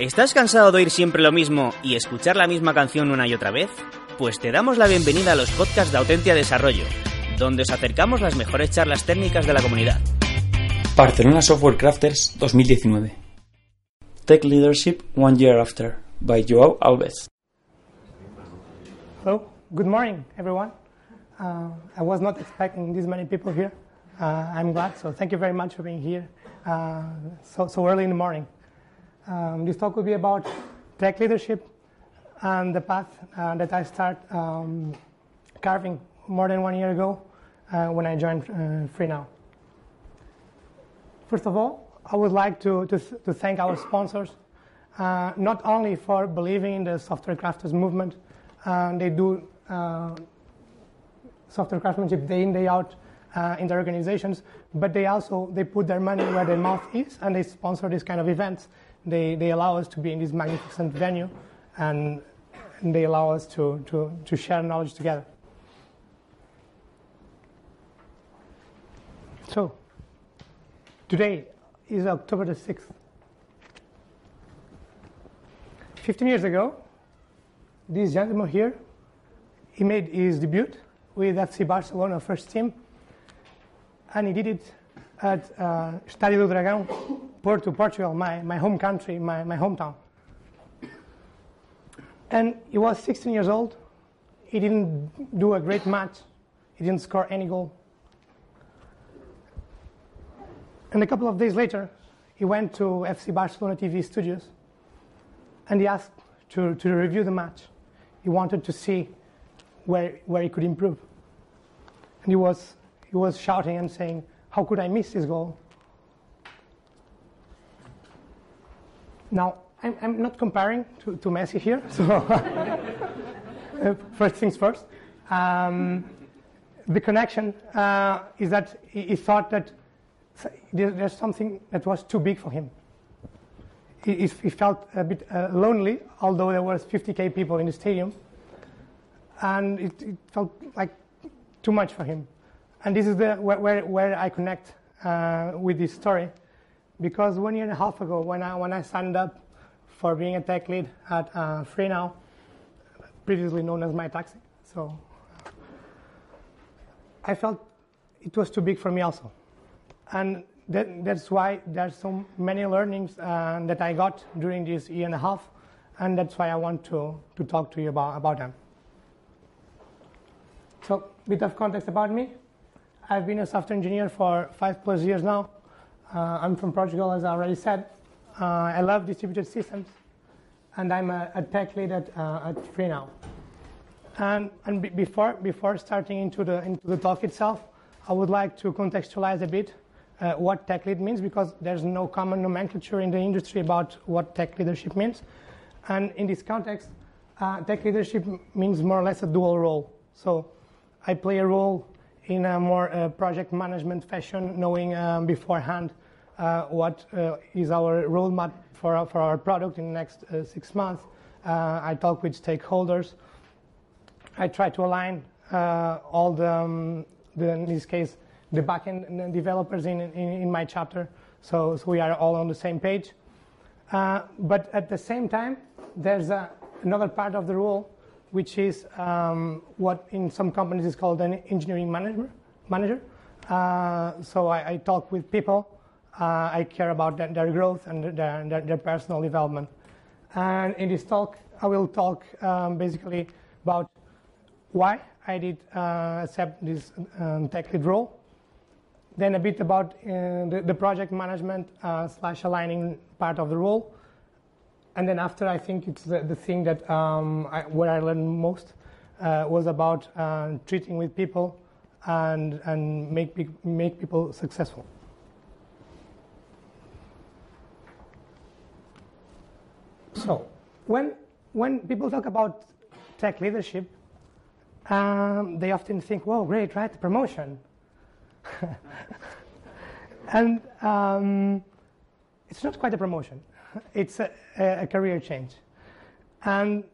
¿Estás cansado de oír siempre lo mismo y escuchar la misma canción una y otra vez? Pues te damos la bienvenida a los podcasts de Autentia Desarrollo, donde os acercamos las mejores charlas técnicas de la comunidad. Barcelona Software Crafters 2019 Tech Leadership One Year After by Joao Alves Hello, good morning, everyone. Uh, I was not expecting this many people here. Uh, I'm glad, so thank you very much for being here uh, so, so early in the morning. Um, this talk will be about tech leadership and the path uh, that I started um, carving more than one year ago uh, when I joined uh, FreeNow. First of all, I would like to, to, to thank our sponsors, uh, not only for believing in the software crafters movement, uh, they do uh, software craftsmanship day in, day out uh, in their organizations, but they also they put their money where their mouth is, and they sponsor these kind of events. They, they allow us to be in this magnificent venue, and, and they allow us to, to, to share knowledge together. So, today is October the 6th. 15 years ago, this gentleman here, he made his debut with FC Barcelona first team, and he did it at uh, Estádio do Dragão, Porto, Portugal, my, my home country, my, my hometown. And he was 16 years old. He didn't do a great match. He didn't score any goal. And a couple of days later, he went to FC Barcelona TV studios and he asked to, to review the match. He wanted to see where, where he could improve. And he was, he was shouting and saying, How could I miss this goal? Now, I'm, I'm not comparing to, to Messi here, so uh, first things first. Um, the connection uh, is that he, thought that there- there's something that was too big for him. He, he he felt a bit uh, lonely, although there was 50k people in the stadium, and it, it felt like too much for him. And this is the, where, where, I connect uh, with this story, because one year and a half ago, when I, when I signed up for being a tech lead at uh, FreeNow, previously known as mytaxi, so I felt it was too big for me also and that, that's why there's so many learnings uh, that I got during this year and a half, and that's why I want to, to talk to you about, about them. So, bit of context about me. I've been a software engineer for five plus years now. Uh, I'm from Portugal, as I already said. Uh, I love distributed systems, and I'm a, a tech lead at, uh, at FreeNow. And, and be- before, before starting into the, into the talk itself, I would like to contextualize a bit uh, what tech lead means because there's no common nomenclature in the industry about what tech leadership means. And in this context, uh, tech leadership means more or less a dual role. So I play a role in a more uh, project management fashion, knowing um, beforehand uh, what uh, is our roadmap for our, for our product in the next uh, six months. Uh, I talk with stakeholders. I try to align all the, um, the, in this case, the backend developers in, in, in my chapter, so, so we are all on the same page. But at the same time, there's a, another part of the role, which is um, what in some companies is called an engineering manager. manager. Uh, so I, I talk with people. Uh, I care about their, their growth and their, their, their personal development. And in this talk, I will talk um, basically about why I did uh, accept this um, tech lead role, then a bit about uh, the, the project management uh, slash aligning part of the role, and then after I think it's the, the thing that um, I, where I learned most uh, was about uh, treating with people and and make make people successful. So when when people talk about tech leadership, um, they often think, "Well, great, right? Promotion." and um, it's not quite a promotion. It's a, a, career change. And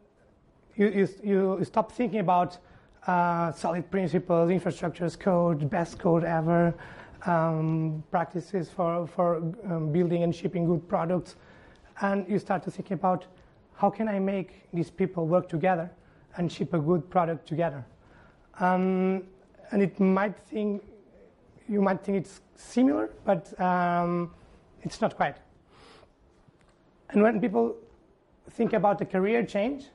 you, you, you stop thinking about uh, solid principles, infrastructure as code, best code ever, um, practices for, for um, building and shipping good products. and you start to think about how can I make these people work together and ship a good product together. Um, and it might think you might think it's similar, but um, it's not quite. And when people think about a career change,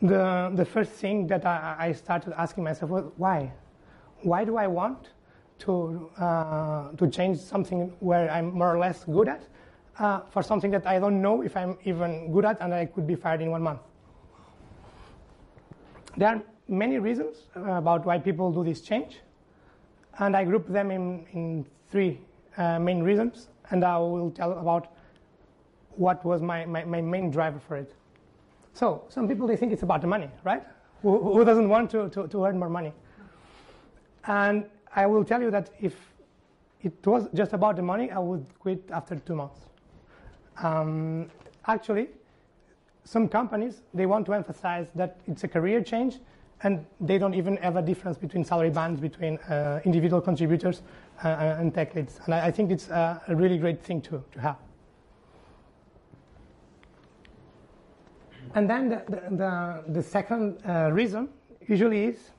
the, the first thing that I, I started asking myself was why? Why do I want to, uh, to change something where I'm more or less good at uh, for something that I don't know if I'm even good at and I could be fired in one month? There are many reasons uh, about why people do this change, and I group them in, in three uh, main reasons, and I will tell about what was my, my, my main driver for it. So some people they think it's about the money, right? Who, who doesn't want to, to, to, earn more money? And I will tell you that if it was just about the money, I would quit after two months. Um, actually, some companies they want to emphasize that it's a career change, and they don't even have a difference between salary bands between uh, individual contributors uh, and tech leads. And I, I think it's a, a really great thing to, to have. And then the, the, the, the second uh, reason usually is,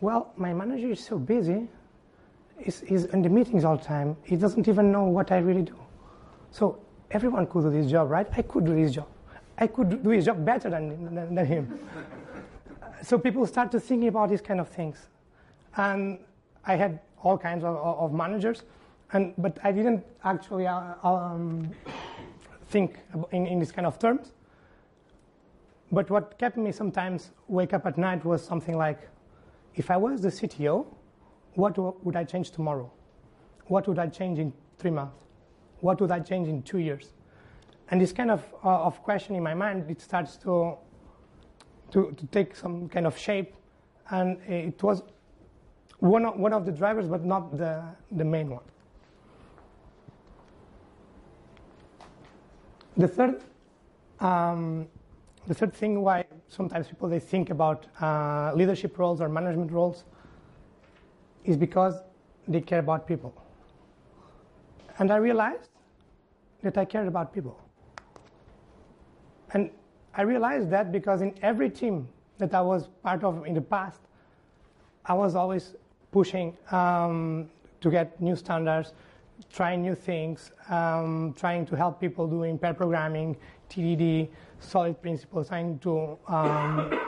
well, my manager is so busy, he's, he's in the meetings all the time, he doesn't even know what I really do. So everyone could do this job, right? I could do this job. I could do his job better than, than, than him. so people start to think about these kind of things. And I had all kinds of, of managers, and, but I didn't actually uh, um, think in, in this kind of terms. But what kept me sometimes wake up at night was something like, if I was the CTO, what would I change tomorrow? What would I change in three months? What would I change in two years? And this kind of, uh, of question in my mind, it starts to, to, to take some kind of shape. And it was one of, one of the drivers, but not the, the main one. The third um, the third thing why sometimes people they think about uh, leadership roles or management roles is because they care about people. And I realized that I cared about people. And I realized that because in every team that I was part of in the past, I was always pushing um, to get new standards, trying new things, um, trying to help people doing pair programming, TDD, solid principles, trying to um,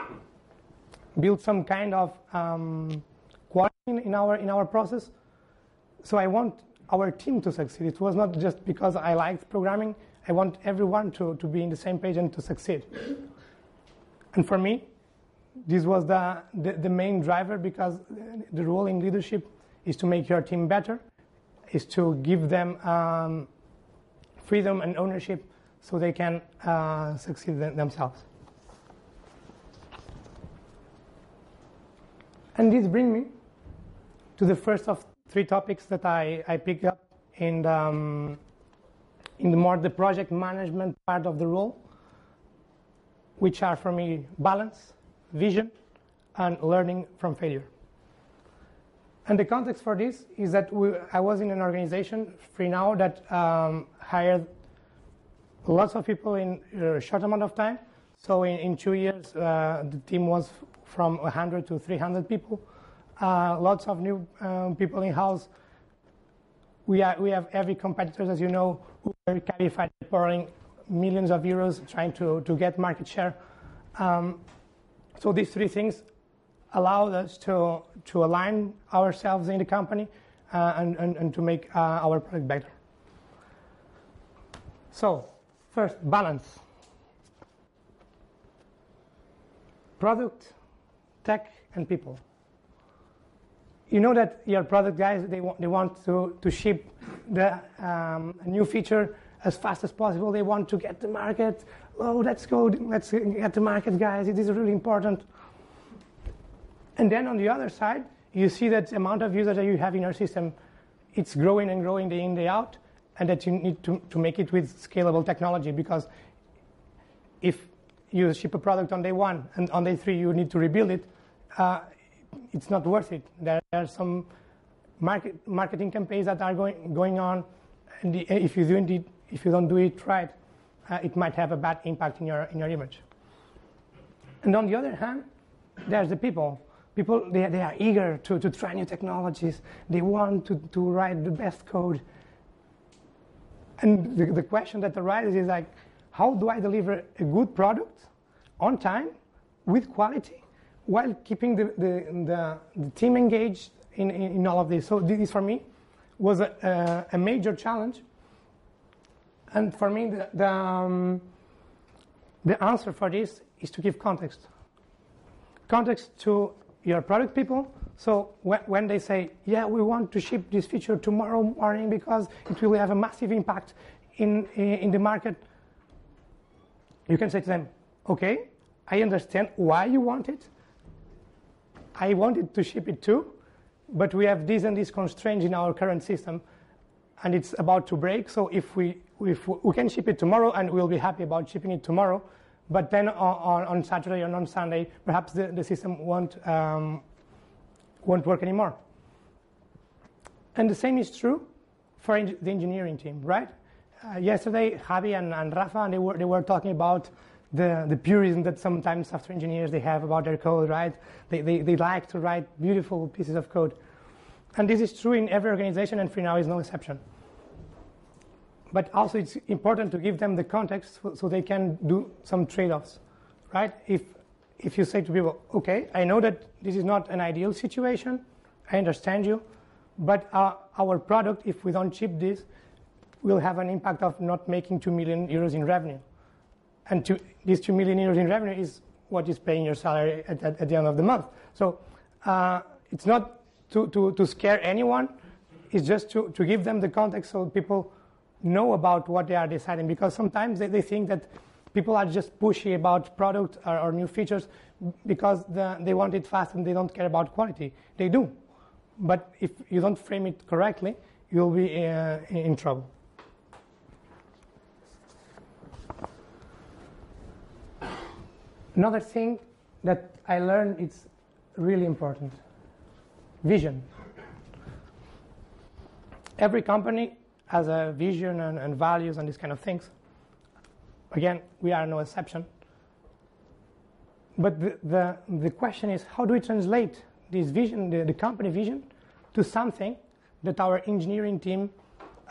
build some kind of um, quality in our in our process. So I want our team to succeed. It was not just because I liked programming. I want everyone to, to be in the same page and to succeed. And for me, this was the, the, the main driver because the role in leadership is to make your team better, is to give them um, freedom and ownership so they can uh, succeed themselves. And this brings me to the first of three topics that I, I picked up in the, um, in the more the project management part of the role, which are for me balance, vision, and learning from failure. And the context for this is that we, I was in an organization, FreeNow that um, hired lots of people in a short amount of time. So in, in two years, uh, the team was from 100 to 300 people. Uh, lots of new um, people in house. We, are, we have heavy competitors, as you know, who are qualified, pouring millions of euros trying to, to get market share. Um, so these three things allowed us to, to align ourselves in the company uh, and, and, and, to make uh, our product better. So First, balance. Product, tech, and people. You know that your product guys, they want, they want to, to ship the um, new feature as fast as possible. They want to get the market. Oh, let's go, let's get the market, guys. It is really important. And then on the other side, you see that the amount of users that you have in your system, it's growing and growing day in, day out and that you need to, to make it with scalable technology because if you ship a product on day one and on day three you need to rebuild it, uh, it's not worth it. There are some market, marketing campaigns that are going, going on, and if you do it if you don't do it right, uh, it might have a bad impact in your, in your image. And on the other hand, there's the people. People, they, they are eager to, to try new technologies. They want to, to write the best code. And the, the question that arises is like, how do I deliver a good product on time with quality while keeping the, the, the, the team engaged in, in, in, all of this? So this for me was a, a, a major challenge. And for me, the, the, um, the answer for this is to give context. Context to your product people. So when, they say, yeah, we want to ship this feature tomorrow morning because it will have a massive impact in, in the market, you can say to them, okay, I understand why you want it. I wanted to ship it too, but we have this and this constraints in our current system, and it's about to break. So if we if we can ship it tomorrow, and we'll be happy about shipping it tomorrow, but then on, on Saturday or on Sunday, perhaps the, the system won't um, won't work anymore. And the same is true for the engineering team, right? Uh, yesterday, Javi and, and Rafa, and they were, they were talking about the, the purism that sometimes software engineers they have about their code, right? They, they, they like to write beautiful pieces of code. And this is true in every organization, and FreeNow is no exception. But also, it's important to give them the context so, so they can do some trade-offs, right? If, if you say to people, okay, I know that this is not an ideal situation, I understand you, but uh, our product, if we don't ship this, will have an impact of not making 2 million euros in revenue. And to, this 2 million euros in revenue is what is paying your salary at, at, at the end of the month. So uh, it's not to, to, to scare anyone, it's just to, to give them the context so people know about what they are deciding. Because sometimes they, they think that people are just pushy about product or, or new features because the, they want it fast and they don't care about quality. They do. But if you don't frame it correctly, you'll be uh, in trouble. Another thing that I learned is really important vision. Every company has a vision and, and, values and these kind of things. Again, we are no exception. But the, the, the question is how do we translate this vision, the, the company vision, to something that our engineering team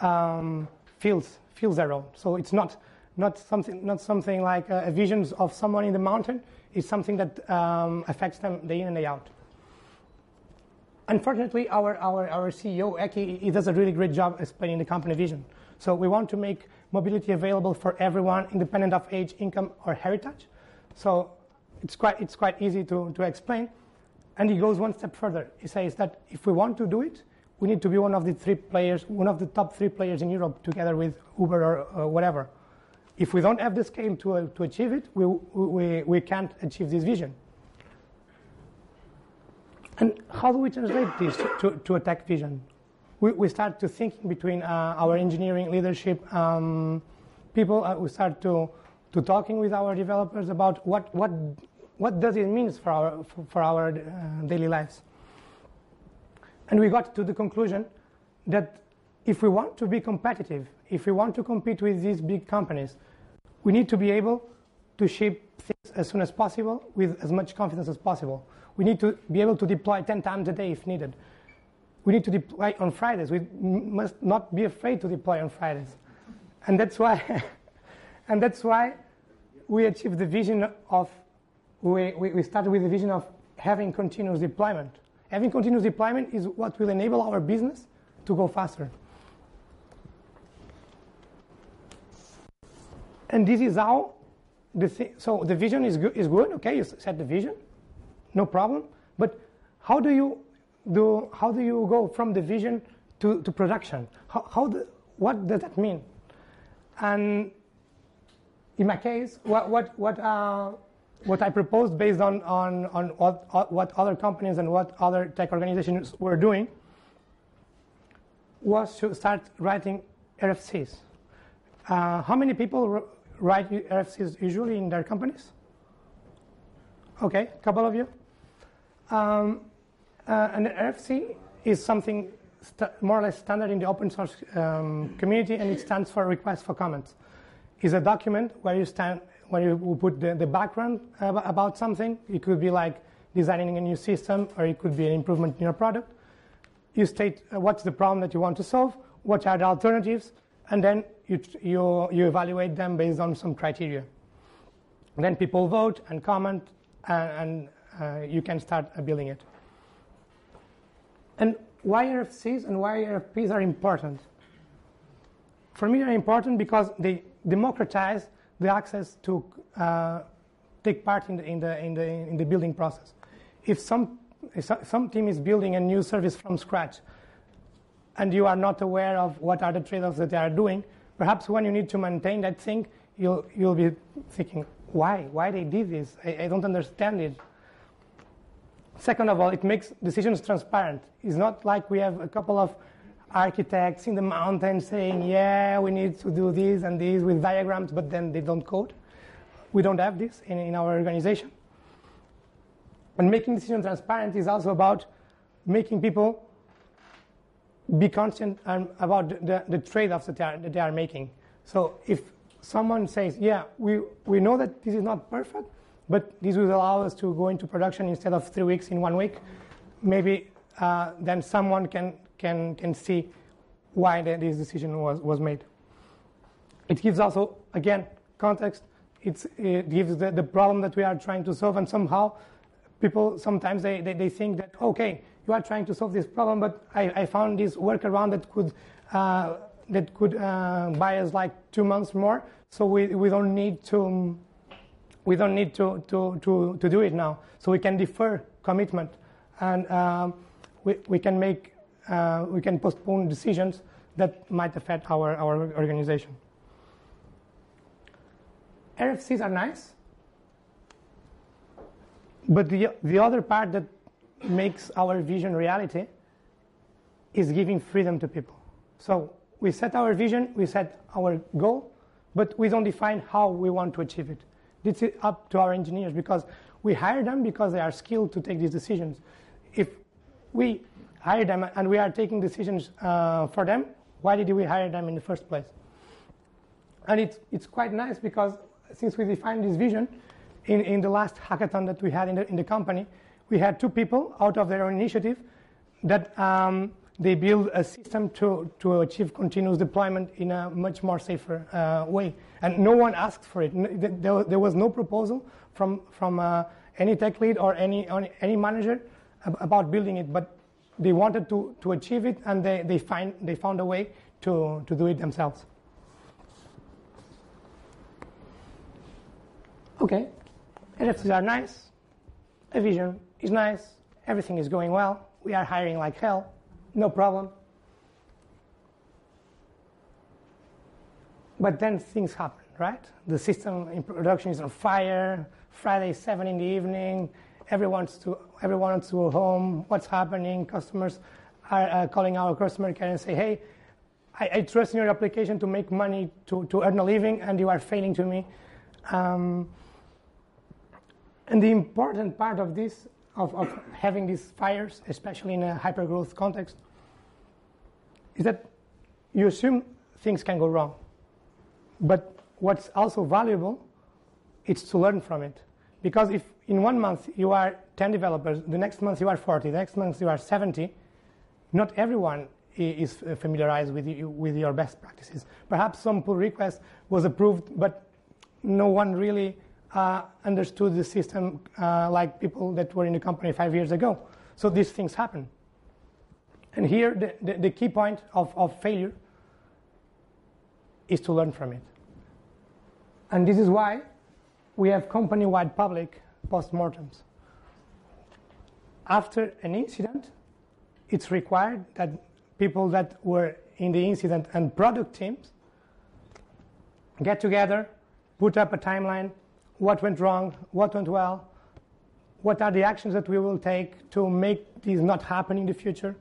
um, feels, feels their own? So it's not not something, not something like a, a vision of someone in the mountain. It's something that um, affects them day in and day out. Unfortunately, our, our, our CEO, Eki, he does a really great job explaining the company vision. So we want to make mobility available for everyone, independent of age, income, or heritage. So it's quite, it's quite easy to, to explain. And he goes one step further. He says that if we want to do it, we need to be one of the three players, one of the top three players in Europe, together with Uber or uh, whatever. If we don't have the scale to, uh, to achieve it, we, we, we can't achieve this vision. And how do we translate this to, to attack vision? We, we start to think between uh, our engineering leadership um, people. Uh, we start to, to talking with our developers about what, what, what does it mean for our, for, for our uh, daily lives. And we got to the conclusion that if we want to be competitive, if we want to compete with these big companies, we need to be able to ship things as soon as possible with as much confidence as possible. We need to be able to deploy 10 times a day if needed. We need to deploy on Fridays. We must not be afraid to deploy on Fridays. And that's why, and that's why we achieved the vision of, we, we, started with the vision of having continuous deployment. Having continuous deployment is what will enable our business to go faster. And this is how the thi- so the vision is good, is good. Okay, you set the vision, no problem. But how do you do? How do you go from the vision to, to production? How, how the, what does that mean? And in my case, what what what uh, what I proposed based on on on what what other companies and what other tech organizations were doing was to start writing RFCs. Uh, how many people write RFCs usually in their companies? Okay, a couple of you. Um, uh, an RFC is something more or less standard in the open source um, community, and it stands for request for comments. It's a document where you stand, where you put the, the background about something. It could be like designing a new system, or it could be an improvement in your product. You state uh, what's the problem that you want to solve, what are the alternatives, and then you, you, you evaluate them based on some criteria. And then people vote and comment, and, and uh, you can start uh, building it. And why RFCs and why RFPs are important? For me, they're important because they democratize the access to uh, take part in the, in, the, in, the, in the building process. If some, if some team is building a new service from scratch and you are not aware of what are the trade-offs that they are doing, perhaps when you need to maintain that thing, you'll, you'll be thinking, why? Why they did this? I, I don't understand it. Second of all, it makes decisions transparent. It's not like we have a couple of architects in the mountains saying, yeah, we need to do this and this with diagrams, but then they don't code. We don't have this in, in our organization. And making decisions transparent is also about making people be conscious um, about the, the trade-offs that they, are, that they are making. So if someone says, yeah, we, we know that this is not perfect, but this would allow us to go into production instead of three weeks in one week, maybe uh, then someone can, can, can see why this decision was, was made. It gives also, again, context. It's, it gives the, the problem that we are trying to solve, and somehow people sometimes they, they, they think that, okay, you are trying to solve this problem, but I, I found this workaround that could, uh, that could uh, buy us like two months more, so we, we don't need to, we don't need to, to, to, to do it now. So we can defer commitment and um, we, we can make, uh, we can postpone decisions that might affect our, our organization. RFCs are nice, but the, the other part that makes our vision reality is giving freedom to people. So we set our vision, we set our goal, but we don't define how we want to achieve it. It's up to our engineers because we hire them because they are skilled to take these decisions. If we hire them and we are taking decisions uh, for them, why did we hire them in the first place? And it's, it's quite nice because since we defined this vision, in, in the last hackathon that we had in the, in the company, we had two people out of their own initiative that um, they build a system to, to achieve continuous deployment in a much more safer uh, way. And no one asked for it. There, was no proposal from, from uh, any tech lead or any, any manager about building it, but they wanted to, to achieve it and they, they, find, they found a way to, to do it themselves. Okay, RFCs are nice, a vision is nice, everything is going well, we are hiring like hell, no problem. But then things happen, right? The system in production is on fire, Friday, 7 in the evening, everyone's to, everyone's to home, what's happening? Customers are uh, calling our customer care and say, hey, I, I, trust in your application to make money, to, to earn a living, and you are failing to me. Um, and the important part of this of, of having these fires, especially in a hypergrowth context, is that you assume things can go wrong. But what's also valuable is to learn from it. Because if in one month you are 10 developers, the next month you are 40, the next month you are 70, not everyone is familiarized with, you, with your best practices. Perhaps some pull request was approved, but no one really uh, understood the system uh, like people that were in the company five years ago. So these things happen. And here, the, the, the key point of, of failure is to learn from it. And this is why we have company wide public postmortems. After an incident, it's required that people that were in the incident and product teams get together, put up a timeline, what went wrong, what went well, what are the actions that we will take to make this not happen in the future.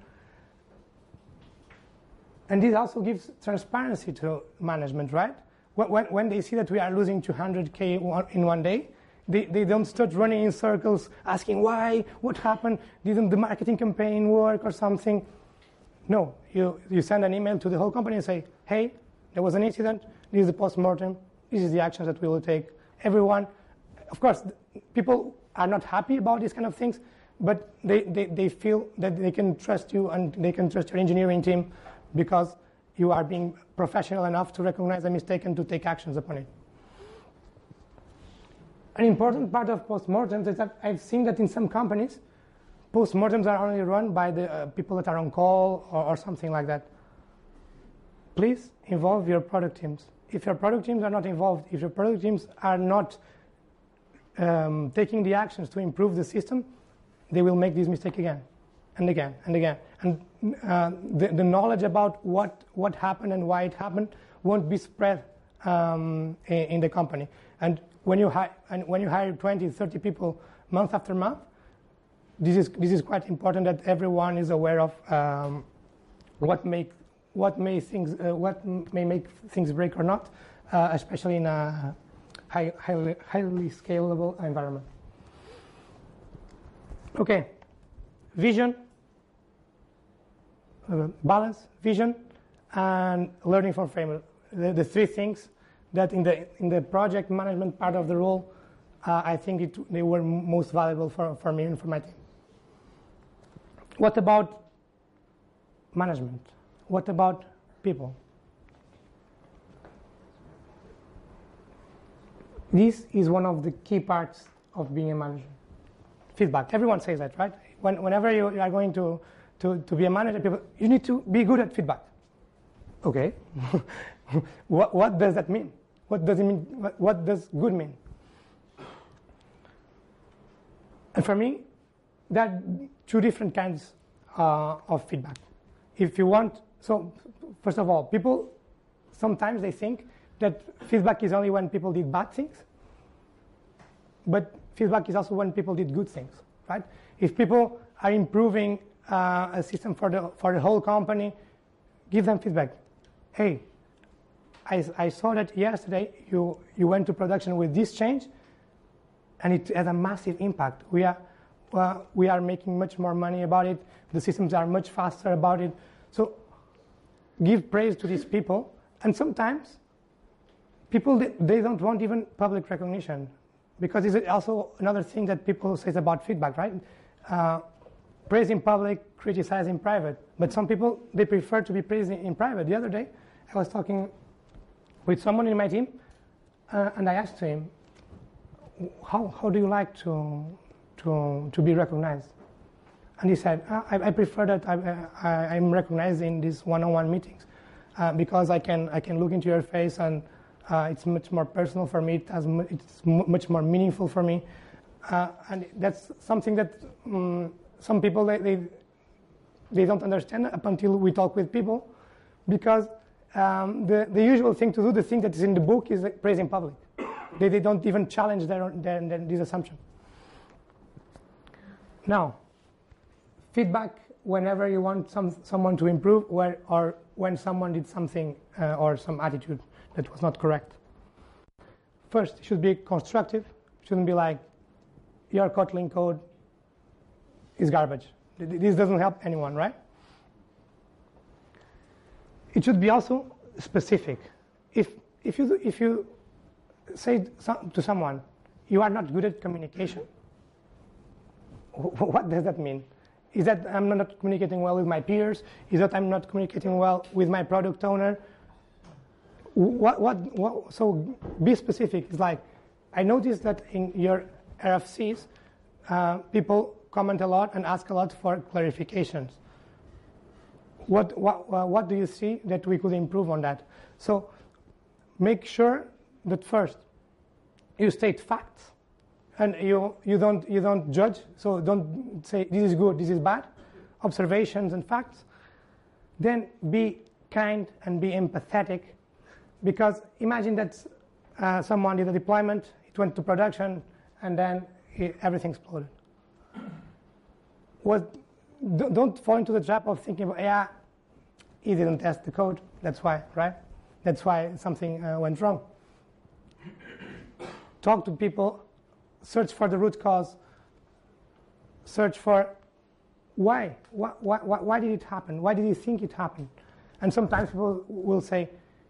And this also gives transparency to management, right? When, when they see that we are losing 200K in one day, they, they don't start running in circles asking why, what happened, didn't the marketing campaign work or something. No, you, you send an email to the whole company and say, hey, there was an incident, this is the post-mortem, this is the actions that we will take. Everyone, of course, people are not happy about these kind of things, but they, they, they feel that they can trust you and they can trust your engineering team because you are being professional enough to recognize a mistake and to take actions upon it. An important part of postmortems is that I've seen that in some companies, postmortems are only run by the uh, people that are on call or, or something like that. Please involve your product teams. If your product teams are not involved, if your product teams are not um, taking the actions to improve the system, they will make this mistake again and again and again. And uh, the, the, knowledge about what, what happened and why it happened won't be spread um, in, in, the company. And when you, hi- and when you hire 20, 30 people month after month, this is, this is quite important that everyone is aware of um, what, make, what, may things, uh, what may make things break or not, uh, especially in a high, highly, highly scalable environment. Okay, vision, uh, balance, vision, and learning from failure. The, the, three things that in the, in the project management part of the role, uh, I think it, they were most valuable for, for me and for my team. What about management? What about people? This is one of the key parts of being a manager. Feedback. Everyone says that, right? When, whenever you are going to, to, to be a manager, people, you need to be good at feedback. Okay. what, what does that mean? What does it mean? What, what does good mean? And for me, there are two different kinds uh, of feedback. If you want, so first of all, people sometimes they think that feedback is only when people did bad things, but feedback is also when people did good things, right? If people are improving uh, a system for the for the whole company, give them feedback. Hey, I, I saw that yesterday you you went to production with this change, and it has a massive impact. We are well, we are making much more money about it. The systems are much faster about it. So give praise to these people. And sometimes people, they, they don't want even public recognition because it's also another thing that people say about feedback, right? Uh, praise in public, criticize in private. But some people, they prefer to be praised in, in private. The other day, I was talking with someone in my team, uh, and I asked him, how, how do you like to, to, to be recognized? And he said, I, I prefer that I, am recognized in these one-on-one meetings uh, because I can, I can look into your face and uh, it's much more personal for me. It has it's much more meaningful for me. Uh, and that's something that um, some people, they, they, they, don't understand up until we talk with people because um, the, the usual thing to do, the thing that is in the book is praise in public. they, they don't even challenge their, their, their, this assumption. Now, feedback whenever you want some, someone to improve where, or when someone did something uh, or some attitude that was not correct. First, it should be constructive. It shouldn't be like, your Kotlin code is garbage. This doesn't help anyone, right? It should be also specific. If, if, you, if you say to someone, you are not good at communication, what does that mean? Is that I'm not communicating well with my peers? Is that I'm not communicating well with my product owner? What, what, what, so be specific. It's like, I noticed that in your RFCs, uh, people comment a lot and ask a lot for clarifications. What, what, uh, what do you see that we could improve on that? So make sure that first you state facts and you, you, don't, you don't judge. So don't say this is good, this is bad. Observations and facts. Then be kind and be empathetic because imagine that uh, someone did a deployment, it went to production, and then it, everything exploded. What, don't fall into the trap of thinking, yeah, he didn't test the code, that's why, right? That's why something uh, went wrong. Talk to people search for the root cause, search for why? Why, why? why did it happen? Why did you think it happened? And sometimes people will say,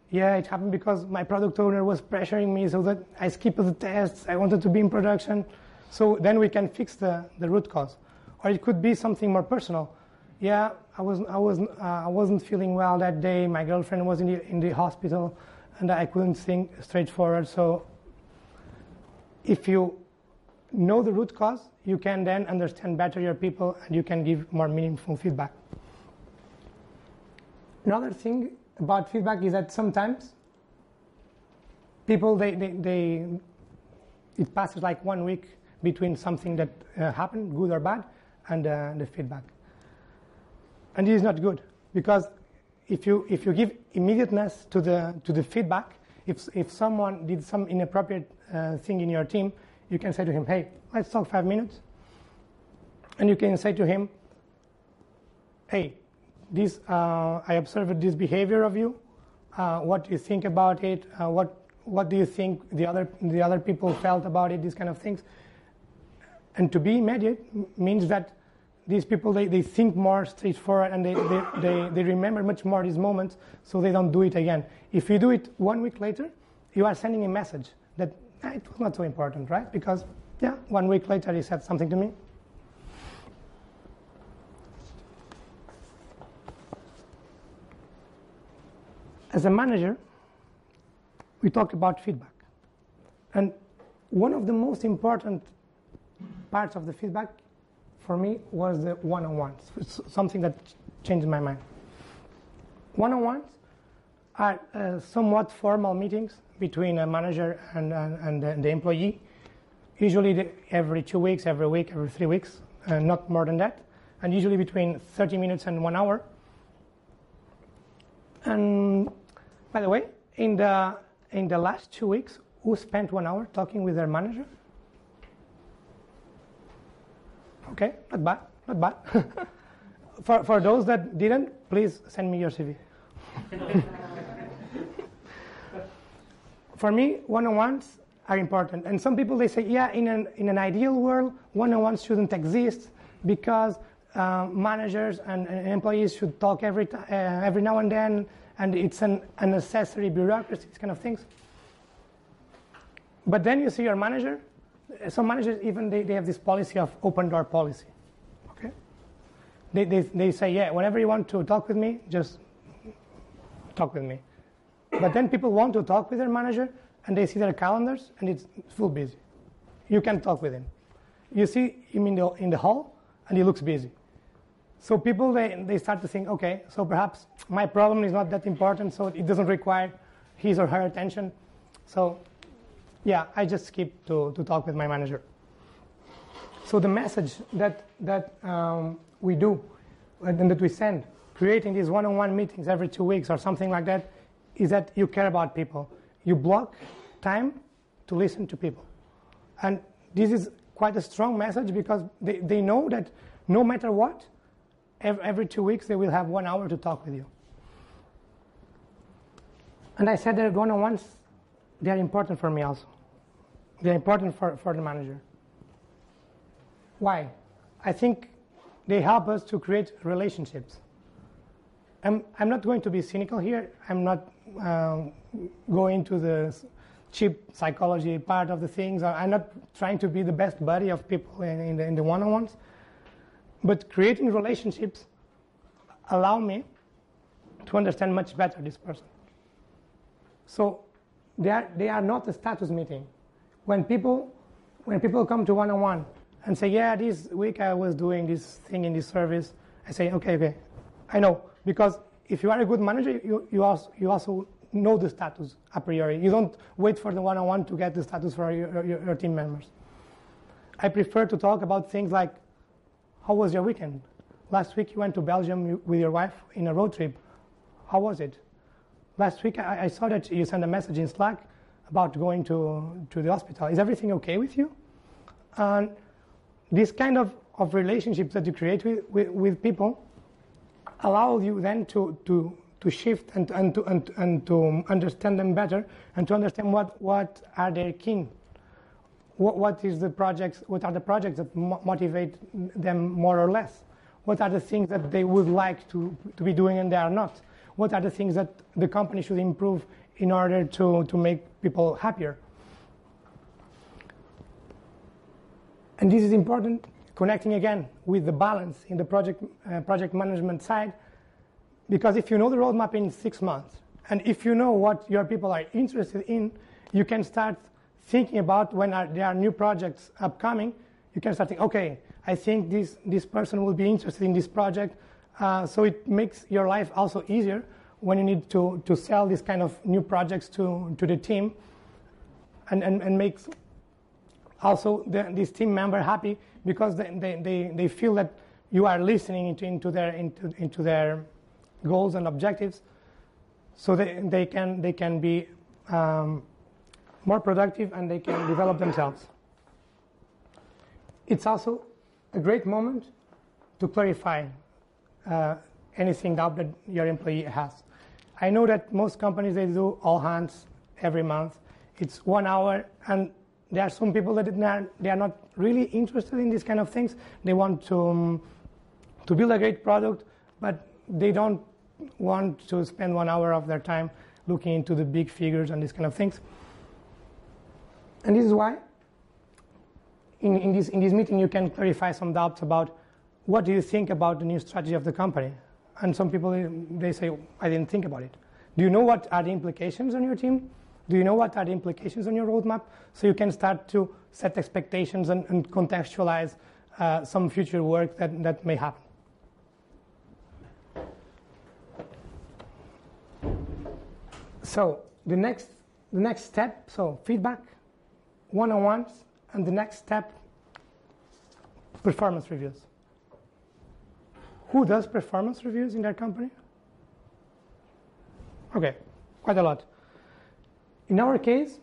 yeah, it happened because my product owner was pressuring me so that I skipped the tests. I wanted to be in production. So then we can fix the, the root cause. Or it could be something more personal. Yeah, I, was, I, was, uh, I wasn't feeling well that day. My girlfriend was in the, in the hospital and I couldn't think straightforward. So if you know the root cause, you can then understand better your people and you can give more meaningful feedback. Another thing about feedback is that sometimes people, they, they, they it passes like one week between something that uh, happened, good or bad, and uh, the feedback. And it is not good because if you, if you give immediateness to the, to the feedback, if, if someone did some inappropriate uh, thing in your team, you can say to him, hey, let's talk five minutes. And you can say to him, hey, this, uh, I observed this behavior of you. Uh, what do you think about it? Uh, what, what do you think the other, the other people felt about it? These kind of things. And to be immediate means that these people, they, they think more straightforward and they, they, they, they remember much more these moments so they don't do it again. If you do it one week later, you are sending a message that it was not so important, right? Because, yeah, one week later he said something to me. As a manager, we talk about feedback. And one of the most important parts of the feedback for me was the one-on-ones. Something that changed my mind. One-on-ones are uh, somewhat formal meetings between a manager and, and, and the, employee, usually the, every two weeks, every week, every three weeks, uh, not more than that, and usually between 30 minutes and one hour. And by the way, in the, in the last two weeks, who spent one hour talking with their manager? Okay, not bad, not bad. for, for those that didn't, please send me your CV. for me, one-on-ones are important. And some people, they say, yeah, in an, in an ideal world, one-on-ones shouldn't exist because uh, managers and, and, employees should talk every, t- uh, every now and then, and it's an unnecessary bureaucracy, these kind of things. But then you see your manager some managers even they, they have this policy of open door policy. Okay? They, they, they say, yeah, whenever you want to talk with me, just talk with me. But then people want to talk with their manager and they see their calendars and it's full busy. You can talk with him. You see him in the, in the hall and he looks busy. So people, they, they start to think, okay, so perhaps my problem is not that important, so it doesn't require his or her attention. So yeah, I just skip to, to talk with my manager. So the message that, that um, we do and that we send, creating these one-on-one meetings every two weeks or something like that, is that you care about people. You block time to listen to people. And this is quite a strong message because they, they know that no matter what, every, every two weeks they will have one hour to talk with you. And I said that one-on-ones they are important for me also. They are important for, for the manager. Why? I think they help us to create relationships. I'm, I'm not going to be cynical here. I'm not um, going to the cheap psychology part of the things. I'm not trying to be the best buddy of people in, in the, in the one-on-ones. But creating relationships allow me to understand much better this person. So they are, they are not a status meeting. When people, when people come to one-on-one and say, yeah, this week I was doing this thing in this service, I say, okay, okay, I know. Because if you are a good manager, you, you, also, you also know the status a priori. You don't wait for the one-on-one to get the status for your, your, your team members. I prefer to talk about things like, how was your weekend? Last week you went to Belgium with your wife in a road trip. How was it? Last week I, I, saw that you sent a message in Slack about going to, to the hospital. Is everything okay with you? And this kind of, of relationships that you create with, with, with people allow you then to, to, to shift and, and, to, and, and to understand them better and to understand what, what are their keen. What, what is the projects, what are the projects that mo- motivate them more or less? What are the things that they would like to, to be doing and they are not? What are the things that the company should improve in order to, to make people happier? And this is important, connecting again with the balance in the project, uh, project management side, because if you know the roadmap in six months, and if you know what your people are interested in, you can start thinking about when are, there are new projects upcoming, you can start thinking, okay, I think this, this person will be interested in this project. Uh, so it makes your life also easier when you need to, to sell these kind of new projects to, to the team. And, and, and makes also the, this team member happy because they, they, they, they feel that you are listening into, into, their, into, into their goals and objectives so they, they, can, they can be um, more productive and they can develop themselves. It's also a great moment to clarify uh, anything doubt that your employee has. I know that most companies they do all hands every month. It's one hour, and there are some people that they are not really interested in these kind of things. They want to um, to build a great product, but they don't want to spend one hour of their time looking into the big figures and these kind of things. And this is why in, in, this, in this meeting you can clarify some doubts about what do you think about the new strategy of the company. And some people, they say, I didn't think about it. Do you know what are the implications on your team? Do you know what are the implications on your roadmap? So you can start to set expectations and, and contextualize uh, some future work that, that may happen. So the next, the next step, so feedback, one-on-ones, and the next step, performance reviews. Who does performance reviews in their company? Okay, quite a lot. In our case,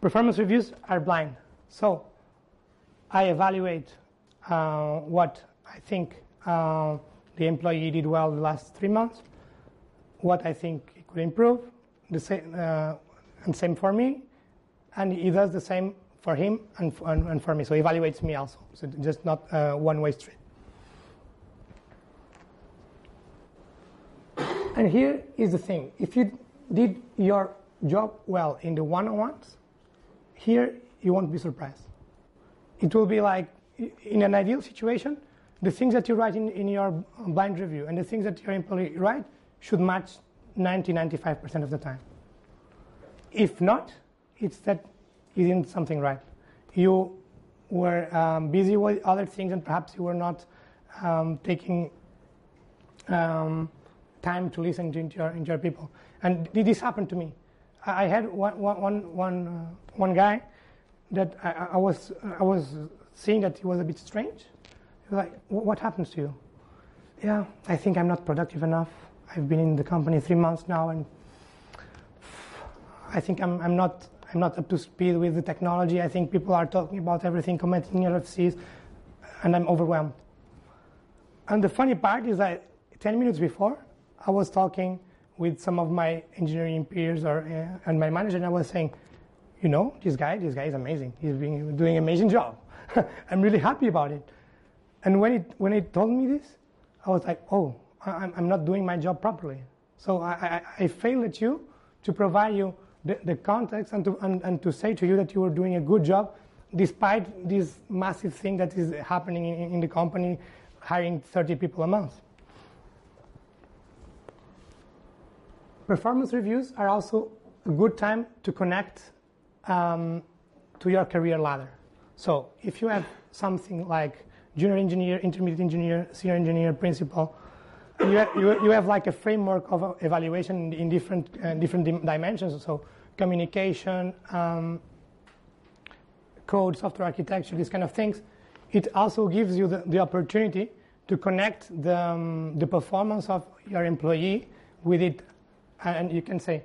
performance reviews are blind. So I evaluate uh, what I think uh, the employee did well the last three months, what I think he could improve, the same, uh, and same for me, and he does the same for him and, and, and for me. So he evaluates me also. So just not a one-way street. And here is the thing. If you did your job well in the one-on-ones, here you won't be surprised. It will be like, in an ideal situation, the things that you write in, in your blind review and the things that your employee write should match 90, 95% of the time. If not, it's that you didn't something right. You were um, busy with other things and perhaps you were not um, taking um, time to listen to your, your people. And did this happened to me. I had one, one, one, uh, one guy that I, I, was, I was seeing that he was a bit strange. He was like, what happens to you? Yeah, I think I'm not productive enough. I've been in the company three months now and I think I'm, I'm not I'm not up to speed with the technology. I think people are talking about everything, commenting RFCs, and I'm overwhelmed. And the funny part is that 10 minutes before, I was talking with some of my engineering peers or, uh, and my manager, and I was saying, you know, this guy, this guy is amazing. He's been doing an amazing job. I'm really happy about it. And when it when it told me this, I was like, oh, I'm, I'm not doing my job properly. So I, I, I failed at you to provide you the, the context and to, and, and to say to you that you were doing a good job despite this massive thing that is happening in, in the company, hiring 30 people a month. Performance reviews are also a good time to connect um, to your career ladder. So if you have something like junior engineer, intermediate engineer, senior engineer, principal, you have, you, you have like a framework of evaluation in different, uh, different dim- dimensions. So communication, um, code, software architecture, these kind of things. It also gives you the, the opportunity to connect the, um, the performance of your employee with it. And you can say,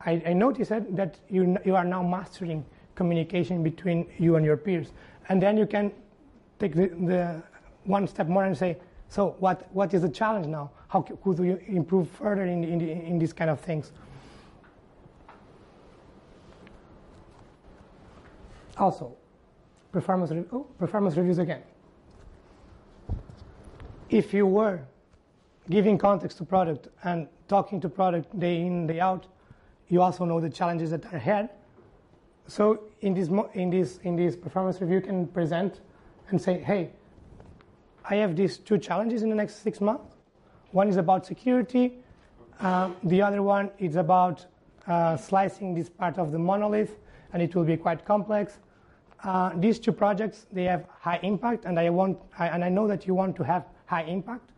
I, I noticed that you, you are now mastering communication between you and your peers. And then you can take the, the one step more and say, so what, what is the challenge now? How could we improve further in, in, in these kind of things? Also, performance, re- oh, performance reviews again. if you were giving context to product and talking to product day in, day out, you also know the challenges that are ahead. So in this, in this, in this performance review, you can present and say, hey, I have these two challenges in the next six months. One is about security. Uh, the other one is about uh, slicing this part of the monolith, and it will be quite complex. Uh, these two projects, they have high impact, and I, want, I, and I know that you want to have high impact.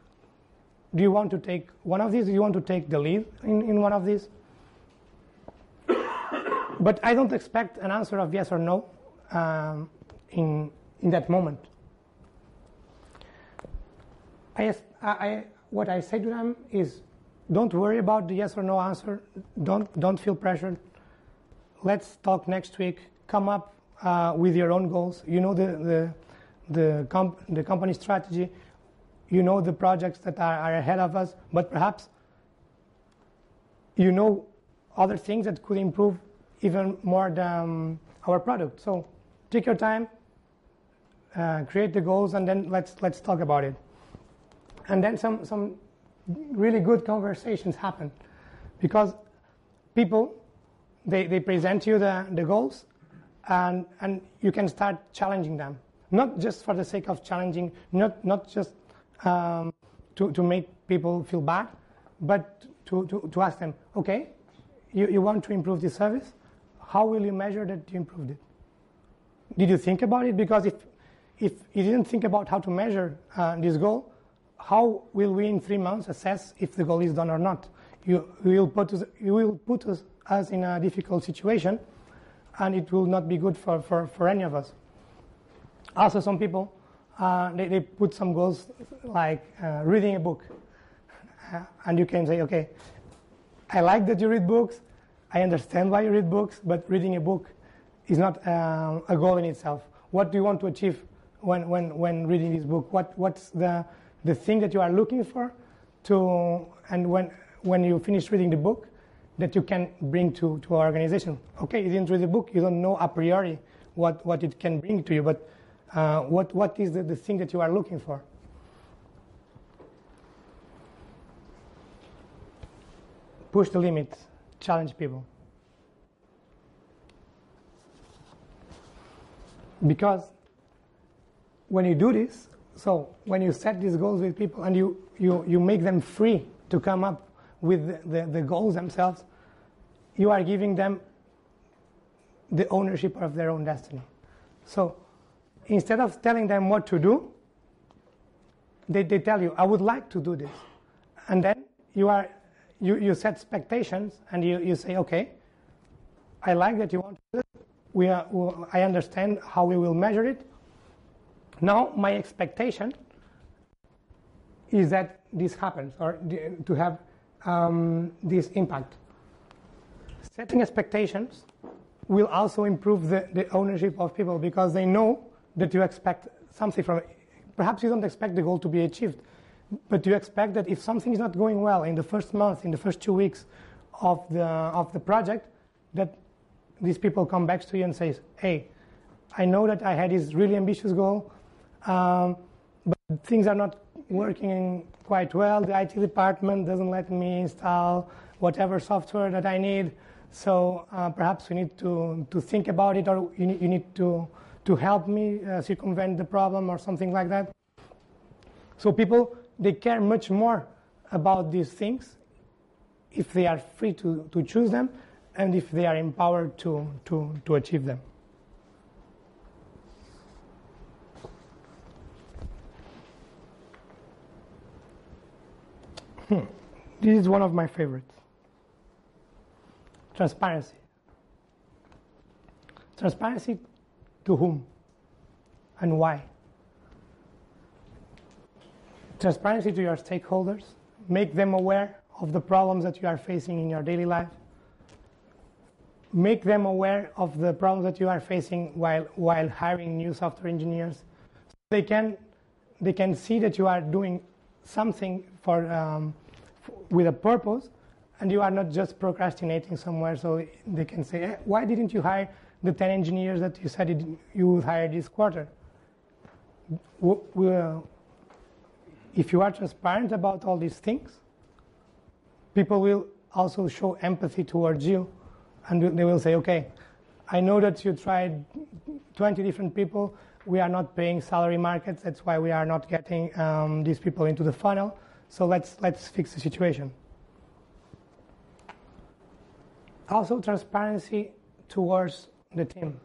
Do you want to take one of these? Do you want to take the lead in, in one of these? but I don't expect an answer of yes or no um, in, in that moment. I, I, what I say to them is don't worry about the yes or no answer. Don't, don't feel pressured. Let's talk next week. Come up uh, with your own goals. You know the, the, the, comp- the company strategy. You know the projects that are, are ahead of us, but perhaps you know other things that could improve even more than our product. So take your time, uh, create the goals, and then let's, let's talk about it. And then some, some really good conversations happen because people, they, they present you the, the goals and, and you can start challenging them. Not just for the sake of challenging, not, not just um, to, to make people feel bad, but to, to, to ask them, okay, you, you want to improve this service? How will you measure that you improved it? Did you think about it? Because if, if you didn't think about how to measure uh, this goal, how will we in three months assess if the goal is done or not? You, you will put us, you will put us, us in a difficult situation, and it will not be good for, for, for any of us. Also, some people uh, they, they put some goals like uh, reading a book, uh, and you can say, okay, I like that you read books. I understand why you read books, but reading a book is not uh, a goal in itself. What do you want to achieve when, when, when reading this book? What, what's the the thing that you are looking for to, and when, when you finish reading the book, that you can bring to, to our organization. Okay, you didn't read the book, you don't know a priori what, what it can bring to you, but uh, what, what is the, the thing that you are looking for? Push the limits, challenge people. Because when you do this, so when you set these goals with people and you, you, you make them free to come up with the, the, the goals themselves, you are giving them the ownership of their own destiny. So instead of telling them what to do, they, they tell you, I would like to do this. And then you, are, you, you set expectations and you, you say, okay, I like that you want to do it. We are, I understand how we will measure it. Now, my expectation is that this happens or to have um, this impact. Setting expectations will also improve the, the ownership of people because they know that you expect something from. Perhaps you don't expect the goal to be achieved, but you expect that if something is not going well in the first month, in the first two weeks of the, of the project, that these people come back to you and say, hey, I know that I had this really ambitious goal. Um, but things are not working quite well. The IT department doesn't let me install whatever software that I need. So uh, perhaps we need to, to think about it, or you you need to, to help me uh, circumvent the problem, or something like that. So people they care much more about these things if they are free to, to choose them, and if they are empowered to, to, to achieve them. Hmm. This is one of my favorites. Transparency. Transparency to whom and why? Transparency to your stakeholders. Make them aware of the problems that you are facing in your daily life. Make them aware of the problems that you are facing while, while hiring new software engineers. They can, they can see that you are doing something for um, with a purpose, and you are not just procrastinating somewhere. So they can say, eh, "Why didn't you hire the 10 engineers that you said you would hire this quarter?" We, if you are transparent about all these things, people will also show empathy towards you and they will say, okay, I know that you tried 20 different people. We are not paying salary markets. That's why we are not getting um, these people into the funnel. So let's, let's fix the situation. Also, transparency towards the team.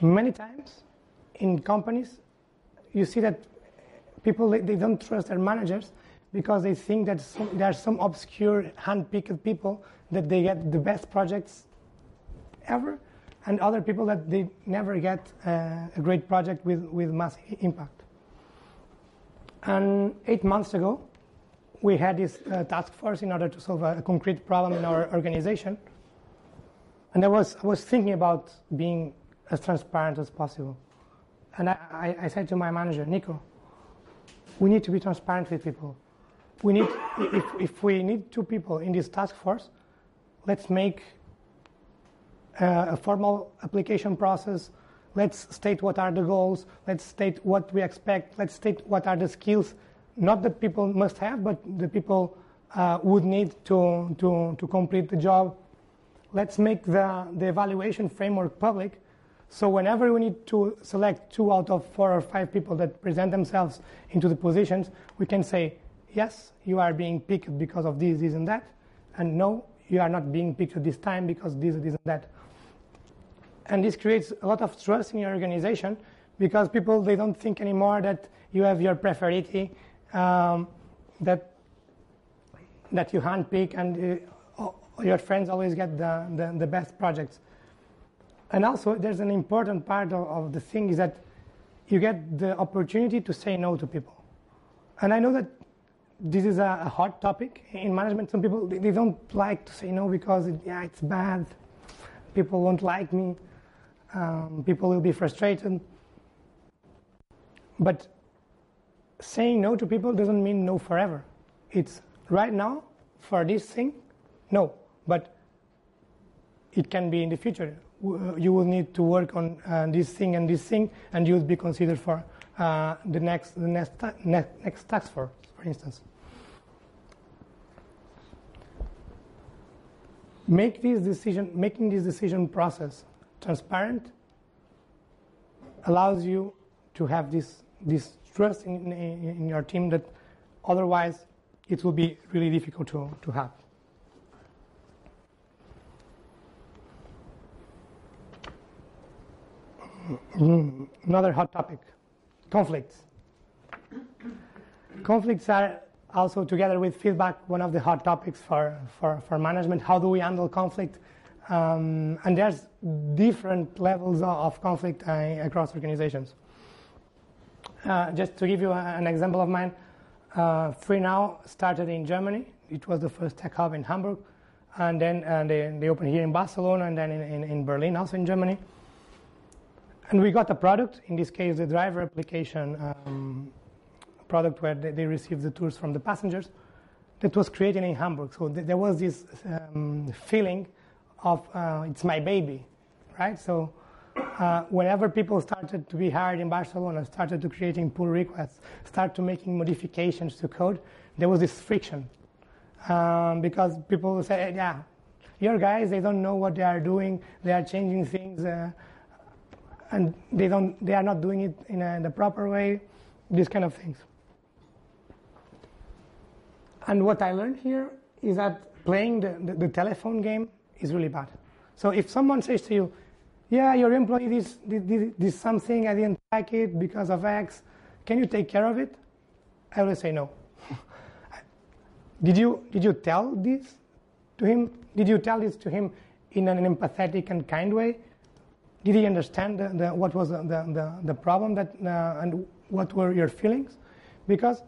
Many times in companies, you see that people they, they don't trust their managers because they think that some, there are some obscure hand-picked people that they get the best projects ever, and other people that they never get uh, a great project with, with mass impact. And eight months ago, we had this uh, task force in order to solve a, a, concrete problem in our organization. And I was, I was thinking about being as transparent as possible. And I, I, I said to my manager, Nico, we need to be transparent with people. We need, if, if we need two people in this task force, let's make uh, a formal application process. Let's state what are the goals. Let's state what we expect. Let's state what are the skills, not that people must have, but the people uh, would need to, to, to complete the job. Let's make the, the evaluation framework public. So whenever we need to select two out of four or five people that present themselves into the positions, we can say, yes, you are being picked because of this, this, and that, and no, you are not being picked this time because this, this, and that. And this creates a lot of trust in your organization because people, they don't think anymore that you have your preferity, um, that, that you handpick and uh, your friends always get the, the, the, best projects. And also, there's an important part of, of the thing is that you get the opportunity to say no to people. And I know that this is a, a hot topic in management. Some people they, they don't like to say no because it, yeah, it's bad. People won't like me. Um, people will be frustrated. But saying no to people doesn't mean no forever. It's right now for this thing, no. But it can be in the future. You will need to work on uh, this thing and this thing, and you will be considered for uh, the next the next next, next task force, for instance. Make this decision, making this decision process transparent allows you to have this, this trust in, in, in your team that otherwise it will be really difficult to, to have. Another hot topic conflicts. conflicts are also, together with feedback, one of the hot topics for, for, for management. How do we handle conflict? Um, and there's different levels of conflict uh, across organizations. Uh, just to give you an example of mine, uh, FreeNow started in Germany. It was the first tech hub in Hamburg. And then uh, they, they opened here in Barcelona and then in, in, in, Berlin, also in Germany. And we got a product, in this case, the driver application um, product where they, they received the tours from the passengers that was created in Hamburg. So th- there was this um, feeling of uh, it's my baby, right? So uh, whenever people started to be hired in Barcelona, started to creating pull requests, start to making modifications to code, there was this friction um, because people say, yeah, your guys, they don't know what they are doing, they are changing things, uh, and they don't, they are not doing it in, a, in the proper way, these kind of things. And what I learned here is that playing the, the, the telephone game is really bad. So if someone says to you, yeah, your employee did, did, did, something, I didn't like it because of X, can you take care of it? I always say no. did, you, did you tell this to him? Did you tell this to him in an empathetic and kind way? Did he understand the, the, what was the, the, the problem that, uh, and what were your feelings? Because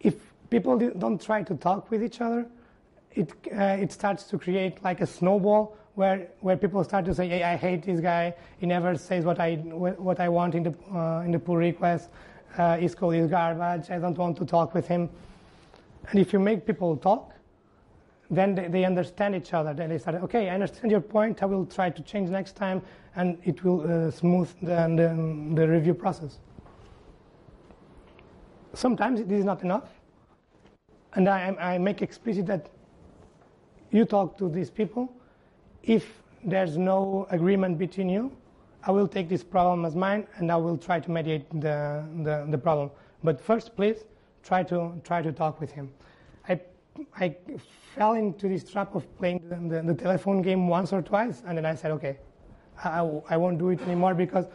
if people don't try to talk with each other, it, uh, it starts to create like a snowball where, where people start to say, hey, I hate this guy. He never says what I, what I want in the, uh, in the pull request. Uh, his code is garbage. I don't want to talk with him. And if you make people talk, then they, they understand each other. Then they start, okay, I understand your point. I will try to change next time, and it will uh, smooth the, the, the review process. sometimes this is not enough. And I, I make explicit that you talk to these people. If there's no agreement between you, I will take this problem as mine and I will try to mediate the, the, the problem. But first, please try to try to talk with him. I, fell into this trap of playing the, the, the telephone game once or twice, and then I said, okay, I, I won't do it anymore because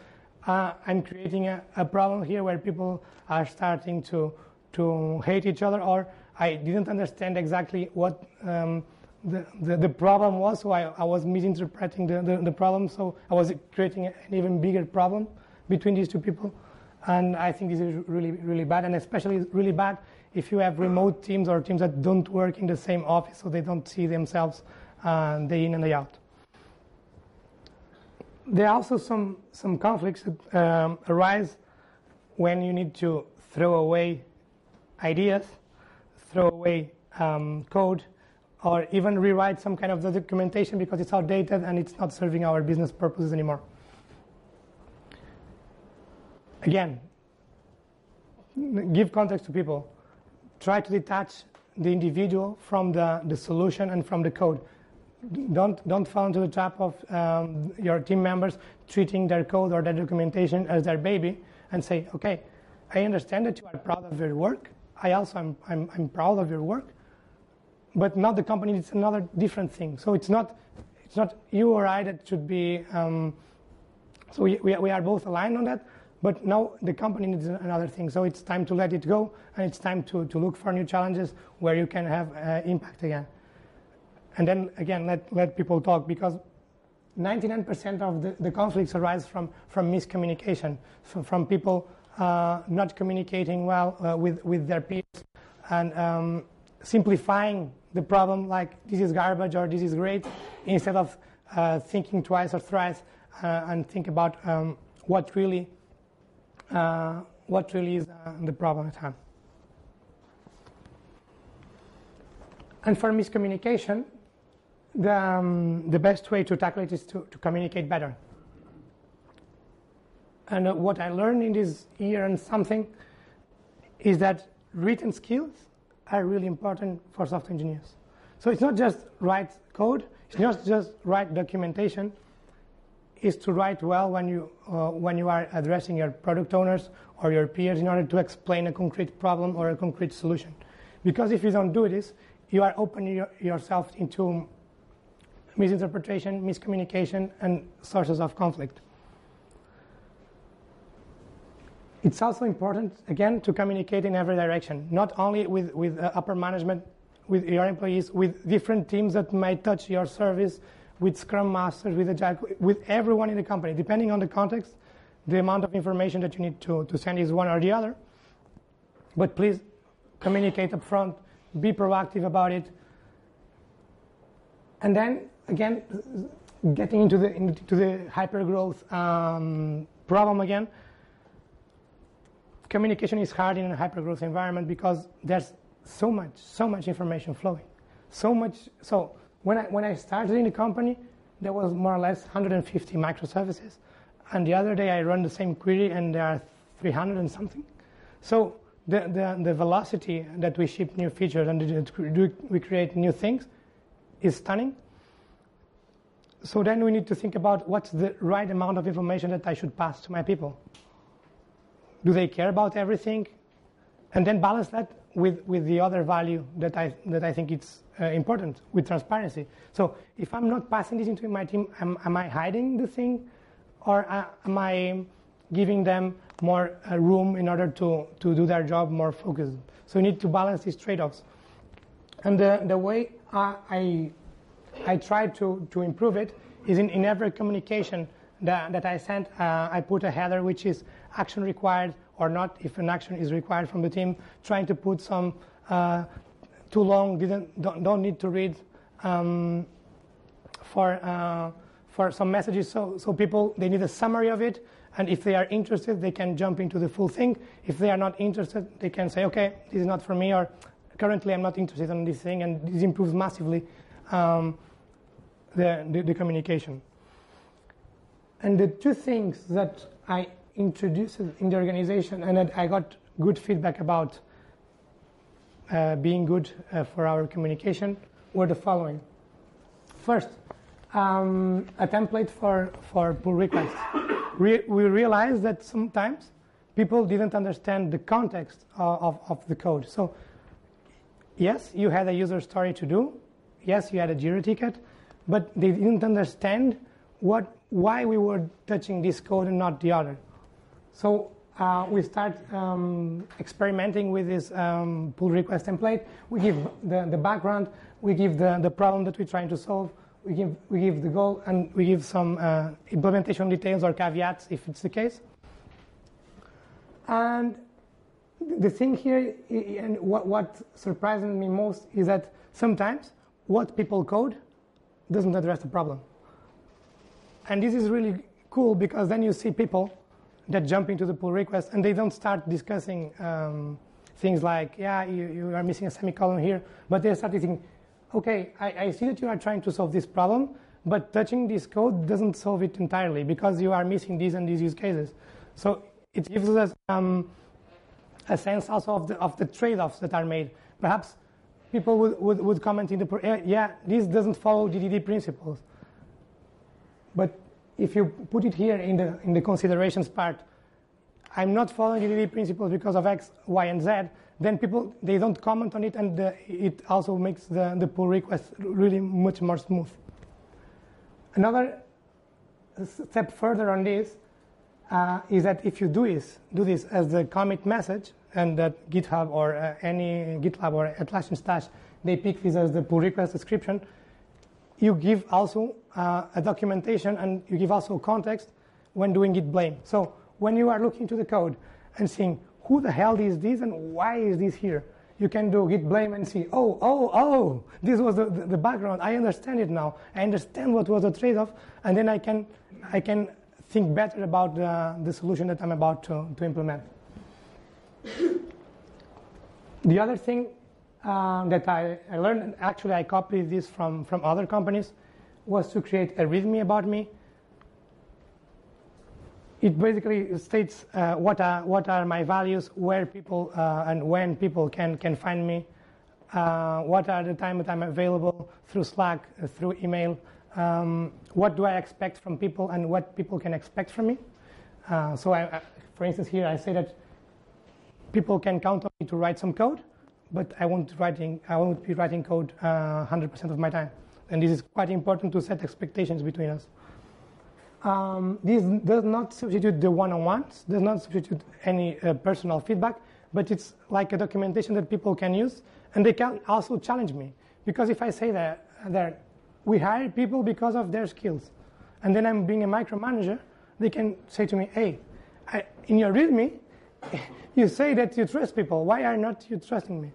uh, I'm creating a, a, problem here where people are starting to to hate each other, or I didn't understand exactly what um, the, the, the, problem was, so I, I was misinterpreting the, the, the, problem, so I was creating an even bigger problem between these two people. And I think this is really, really bad, and especially really bad if you have remote teams or teams that don't work in the same office, so they don't see themselves uh, day in and day out. There are also some, some conflicts that um, arise when you need to throw away ideas, throw away um, code, or even rewrite some kind of the documentation because it's outdated and it's not serving our business purposes anymore. Again, give context to people. Try to detach the individual from the, the solution and from the code. Don't, don't fall into the trap of um, your team members treating their code or their documentation as their baby and say, okay, I understand that you are proud of your work. I also am I'm, I'm proud of your work but not the company. It's another different thing. So it's not it's not you or I that should be. Um, so we, we, we are both aligned on that. But now the company needs another thing. So it's time to let it go, and it's time to, to look for new challenges where you can have uh, impact again. And then again, let let people talk because 99% of the, the conflicts arise from from miscommunication, from people uh, not communicating well uh, with with their peers, and um, simplifying the problem like this is garbage or this is great instead of uh, thinking twice or thrice uh, and think about um, what really uh, what really is uh, the problem at hand. And for miscommunication, the, um, the best way to tackle it is to, to communicate better. And uh, what I learned in this year and something is that written skills are really important for software engineers. So it's not just write code, it's not just write documentation, it's to write well when you, uh, when you are addressing your product owners or your peers in order to explain a concrete problem or a concrete solution. Because if you don't do this, you are opening your, yourself into misinterpretation, miscommunication, and sources of conflict. It's also important, again, to communicate in every direction, not only with, with uh, upper management, with your employees, with different teams that might touch your service, with Scrum Masters, with Agile, with everyone in the company. Depending on the context, the amount of information that you need to, to send is one or the other. But please communicate up front, be proactive about it. And then, again, getting into the, into the hypergrowth um, problem again, communication is hard in a hypergrowth environment because there's so much, so much information flowing. So much. So when I, when I started in the company, there was more or less 150 microservices. And the other day I run the same query and there are 300 and something. So the, the, the velocity that we ship new features and we create new things is stunning. So then we need to think about what's the right amount of information that I should pass to my people. Do they care about everything? And then balance that with, with the other value that I, that I think it's uh, important, with transparency. So if I'm not passing this into my team, am, am I hiding the thing? Or uh, am I giving them more uh, room in order to, to do their job more focused? So you need to balance these trade-offs. And the, the way I, I, I try to, to improve it is in, in every communication that, that I sent, uh, I put a header which is action required or not, if an action is required from the team, trying to put some uh, too long, didn't, don't, don't need to read um, for, uh, for some messages. So, so people, they need a summary of it. And if they are interested, they can jump into the full thing. If they are not interested, they can say, okay, this is not for me, or currently I'm not interested in this thing. And this improves massively um, the, the, the communication. And the two things that I introduced in the organization and I got good feedback about uh, being good uh, for our communication were the following. First, um, a template for, for pull requests. Re- we realized that sometimes people didn't understand the context of, of, of, the code. So, yes, you had a user story to do. Yes, you had a Jira ticket, but they didn't understand what, why we were touching this code and not the other. So uh, we start um, experimenting with this um, pull request template. We give the, the background, we give the, the problem that we're trying to solve, we give, we give the goal, and we give some uh, implementation details or caveats if it's the case. And the thing here, and what, what surprises me most, is that sometimes what people code doesn't address the problem. And this is really cool because then you see people that jump into the pull request and they don't start discussing um, things like, yeah, you, you, are missing a semicolon here, but they start thinking, okay, I, I, see that you are trying to solve this problem, but touching this code doesn't solve it entirely because you are missing these and these use cases. So it gives us um, a sense also of the, of the trade-offs that are made. Perhaps people would, would, would comment in the, yeah, this doesn't follow GDD principles. But if you put it here in the, in the considerations part, I'm not following GDD principles because of X, Y, and Z, then people, they don't comment on it, and the, it also makes the, the pull request really much more smooth. Another step further on this uh, is that if you do this, do this as the commit message, and that GitHub or uh, any GitLab or Atlassian Stash, they pick this as the pull request description, you give also uh, a documentation and you give also context when doing git blame. So when you are looking to the code and seeing who the hell is this and why is this here, you can do git blame and see, oh, oh, oh, this was the, the, background. I understand it now. I understand what was the trade-off, and then I can, I can think better about the, the solution that I'm about to, to implement. the other thing um, that I, I, learned, actually I copied this from, from other companies, was to create a README about me. It basically states uh, what, are, what are my values, where people uh, and when people can, can find me, uh, what are the time that I'm available through Slack, uh, through email, um, what do I expect from people and what people can expect from me. Uh, so I, for instance, here I say that people can count on me to write some code, but I won't, writing, I won't be writing code uh, 100% of my time. And this is quite important to set expectations between us. Um, this does not substitute the one-on-ones, does not substitute any uh, personal feedback, but it's like a documentation that people can use, and they can also challenge me. Because if I say that, that we hire people because of their skills, and then I'm being a micromanager, they can say to me, hey, I, in your README, you say that you trust people. Why are not you trusting me?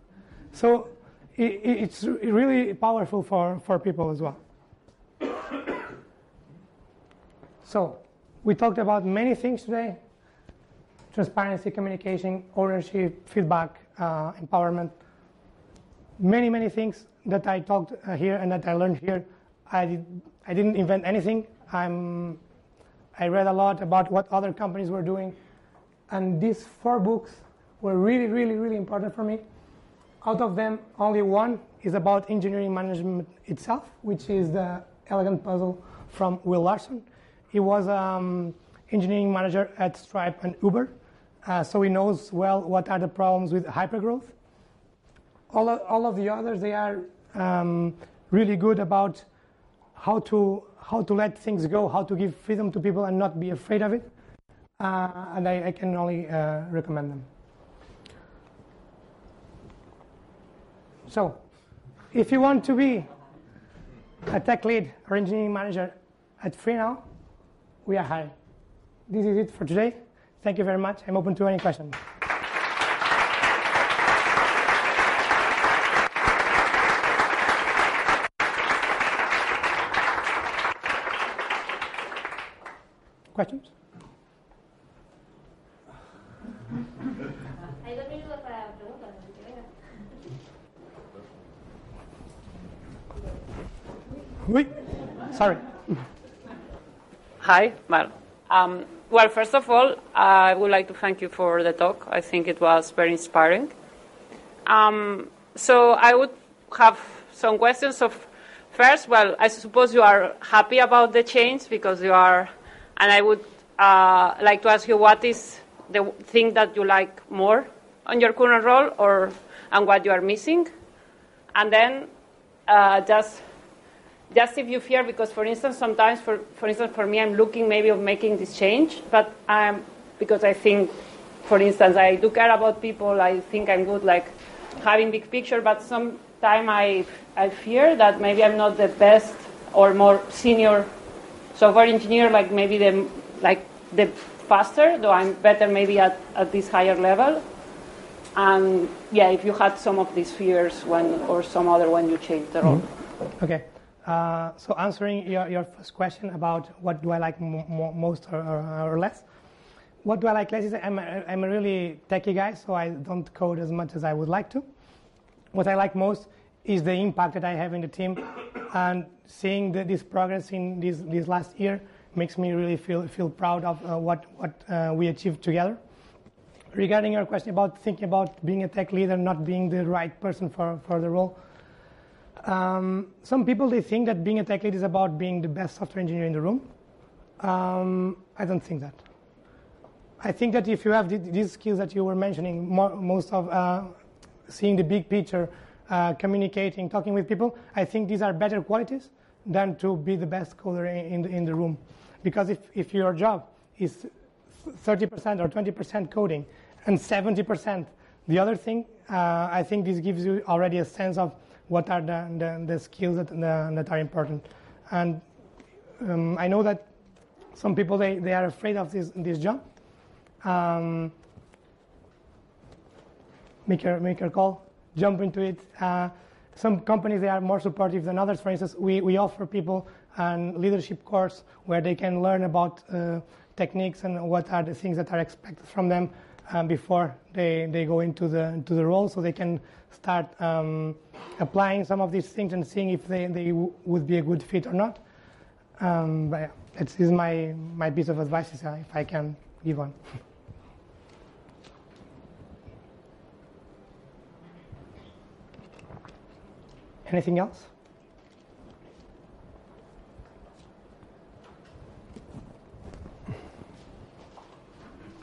So it, it's really powerful for, for people as well. so we talked about many things today. Transparency, communication, ownership, feedback, uh, empowerment. Many, many things that I talked uh, here and that I learned here. I, did, I didn't invent anything. I'm, I read a lot about what other companies were doing and these four books were really, really, really important for me. Out of them, only one is about engineering management itself, which is the Elegant Puzzle from Will Larson. He was um, engineering manager at Stripe and Uber, uh, so he knows well what are the problems with hypergrowth. All of, all of the others, they are um, really good about how to how to let things go, how to give freedom to people and not be afraid of it and I, I, can only uh, recommend them. So, if you want to be a tech lead or engineering manager at FreeNow, we are hiring. This is it for today. Thank you very much. I'm open to any questions. Questions? Sorry. Hi. Well, um, well, first of all, I would like to thank you for the talk. I think it was very inspiring. Um, so I would have some questions of first, well, I suppose you are happy about the change because you are, and I would uh, like to ask you what is the thing that you like more on your current role or and what you are missing. And then uh, just just if you fear, because for instance, sometimes, for, for instance, for me, I'm looking maybe of making this change, but I'm, because I think, for instance, I do care about people, I think I'm good, like having big picture, but sometimes I, I fear that maybe I'm not the best or more senior software engineer, like maybe the, like the faster, though I'm better maybe at, at this higher level. And yeah, if you had some of these fears when, or some other when you changed the role. Mm-hmm. Okay. Uh, so answering your, your first question about what do I like most or, or, or, less, what do I like less is I'm a, I'm a really techie guy, so I don't code as much as I would like to. What I like most is the impact that I have in the team, and seeing the, this progress in this, this last year makes me really feel feel proud of uh, what what uh, we achieved together. Regarding your question about thinking about being a tech leader, not being the right person for, for the role, um, some people they think that being a tech lead is about being the best software engineer in the room. Um, I don't think that. I think that if you have these skills that you were mentioning, most of uh, seeing the big picture, uh, communicating, talking with people, I think these are better qualities than to be the best coder in the, in the room. Because if, if your job is 30% or 20% coding and 70% the other thing, uh, I think this gives you already a sense of what are the, the, the skills that, the, that are important. And um, I know that some people, they, they are afraid of this, this job. Um, make, your, make your call, jump into it. Uh, some companies, they are more supportive than others. For instance, we, we offer people a leadership course where they can learn about uh, techniques and what are the things that are expected from them um, before they, they go into the, into the role so they can start um, applying some of these things and seeing if they, they would be a good fit or not. Um, but yeah, it's, it's my, my piece of advice uh, if I can give one. Anything else?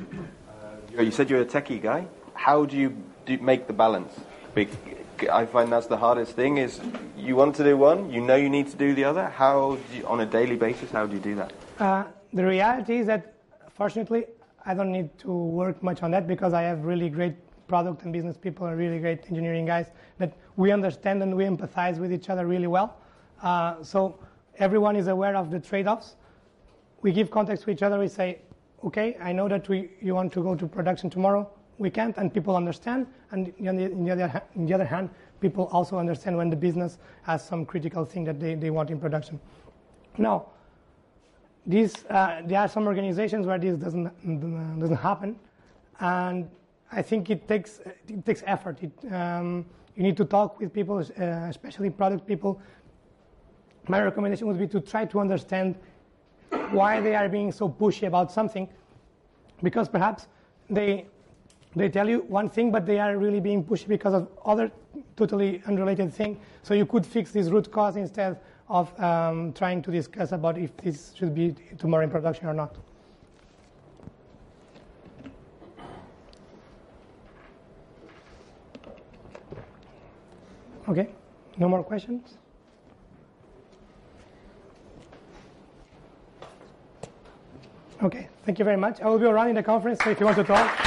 Uh, you said you're a techie guy. How do you do make the balance? I find that's the hardest thing. Is you want to do one, you know you need to do the other. How you, on a daily basis? How do you do that? Uh, the reality is that, fortunately, I don't need to work much on that because I have really great product and business people and really great engineering guys that we understand and we empathize with each other really well. Uh, so everyone is aware of the trade-offs. We give context to each other. We say, okay, I know that we, you want to go to production tomorrow we can't, and people understand. And on the, on the, other, on the other hand, people also understand when the business has some critical thing that they, they want in production. Now, these, uh, there are some organizations where this doesn't, doesn't happen, and I think it takes, it takes effort. It, um, you need to talk with people, uh, especially product people. My recommendation would be to try to understand why they are being so pushy about something, because perhaps they they tell you one thing, but they are really being pushed because of other totally unrelated thing. So you could fix this root cause instead of um, trying to discuss about if this should be tomorrow in production or not. Okay, no more questions? Okay, thank you very much. I will be around in the conference, so if you want to talk.